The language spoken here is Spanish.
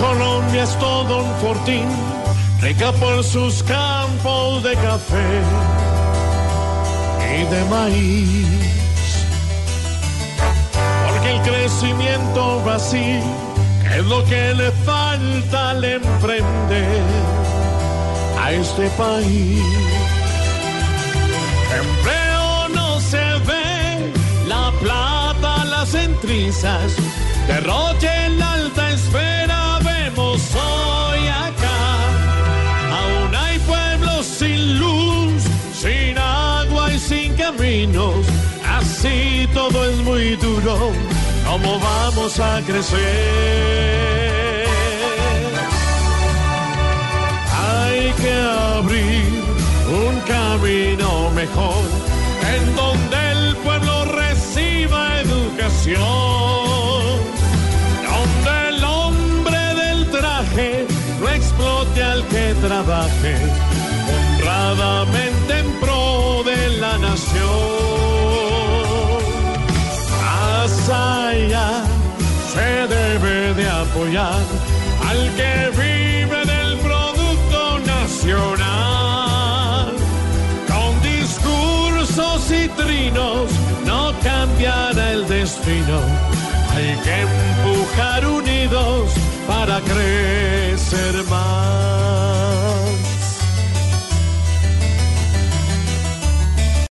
Colombia es todo un fortín, rica por sus campos de café y de maíz. Porque el crecimiento va así, que es lo que le falta al emprender a este país. Empleo no se ve, la plata, las entrizas, derroche en la alta esfera, así todo es muy duro, ¿cómo vamos a crecer? Hay que abrir un camino mejor en donde el pueblo reciba educación, donde el hombre del traje no explote al que trabaje honradamente nación. Allá se debe de apoyar al que vive del producto nacional. Con discursos y trinos no cambiará el destino. Hay que empujar unidos para crecer más.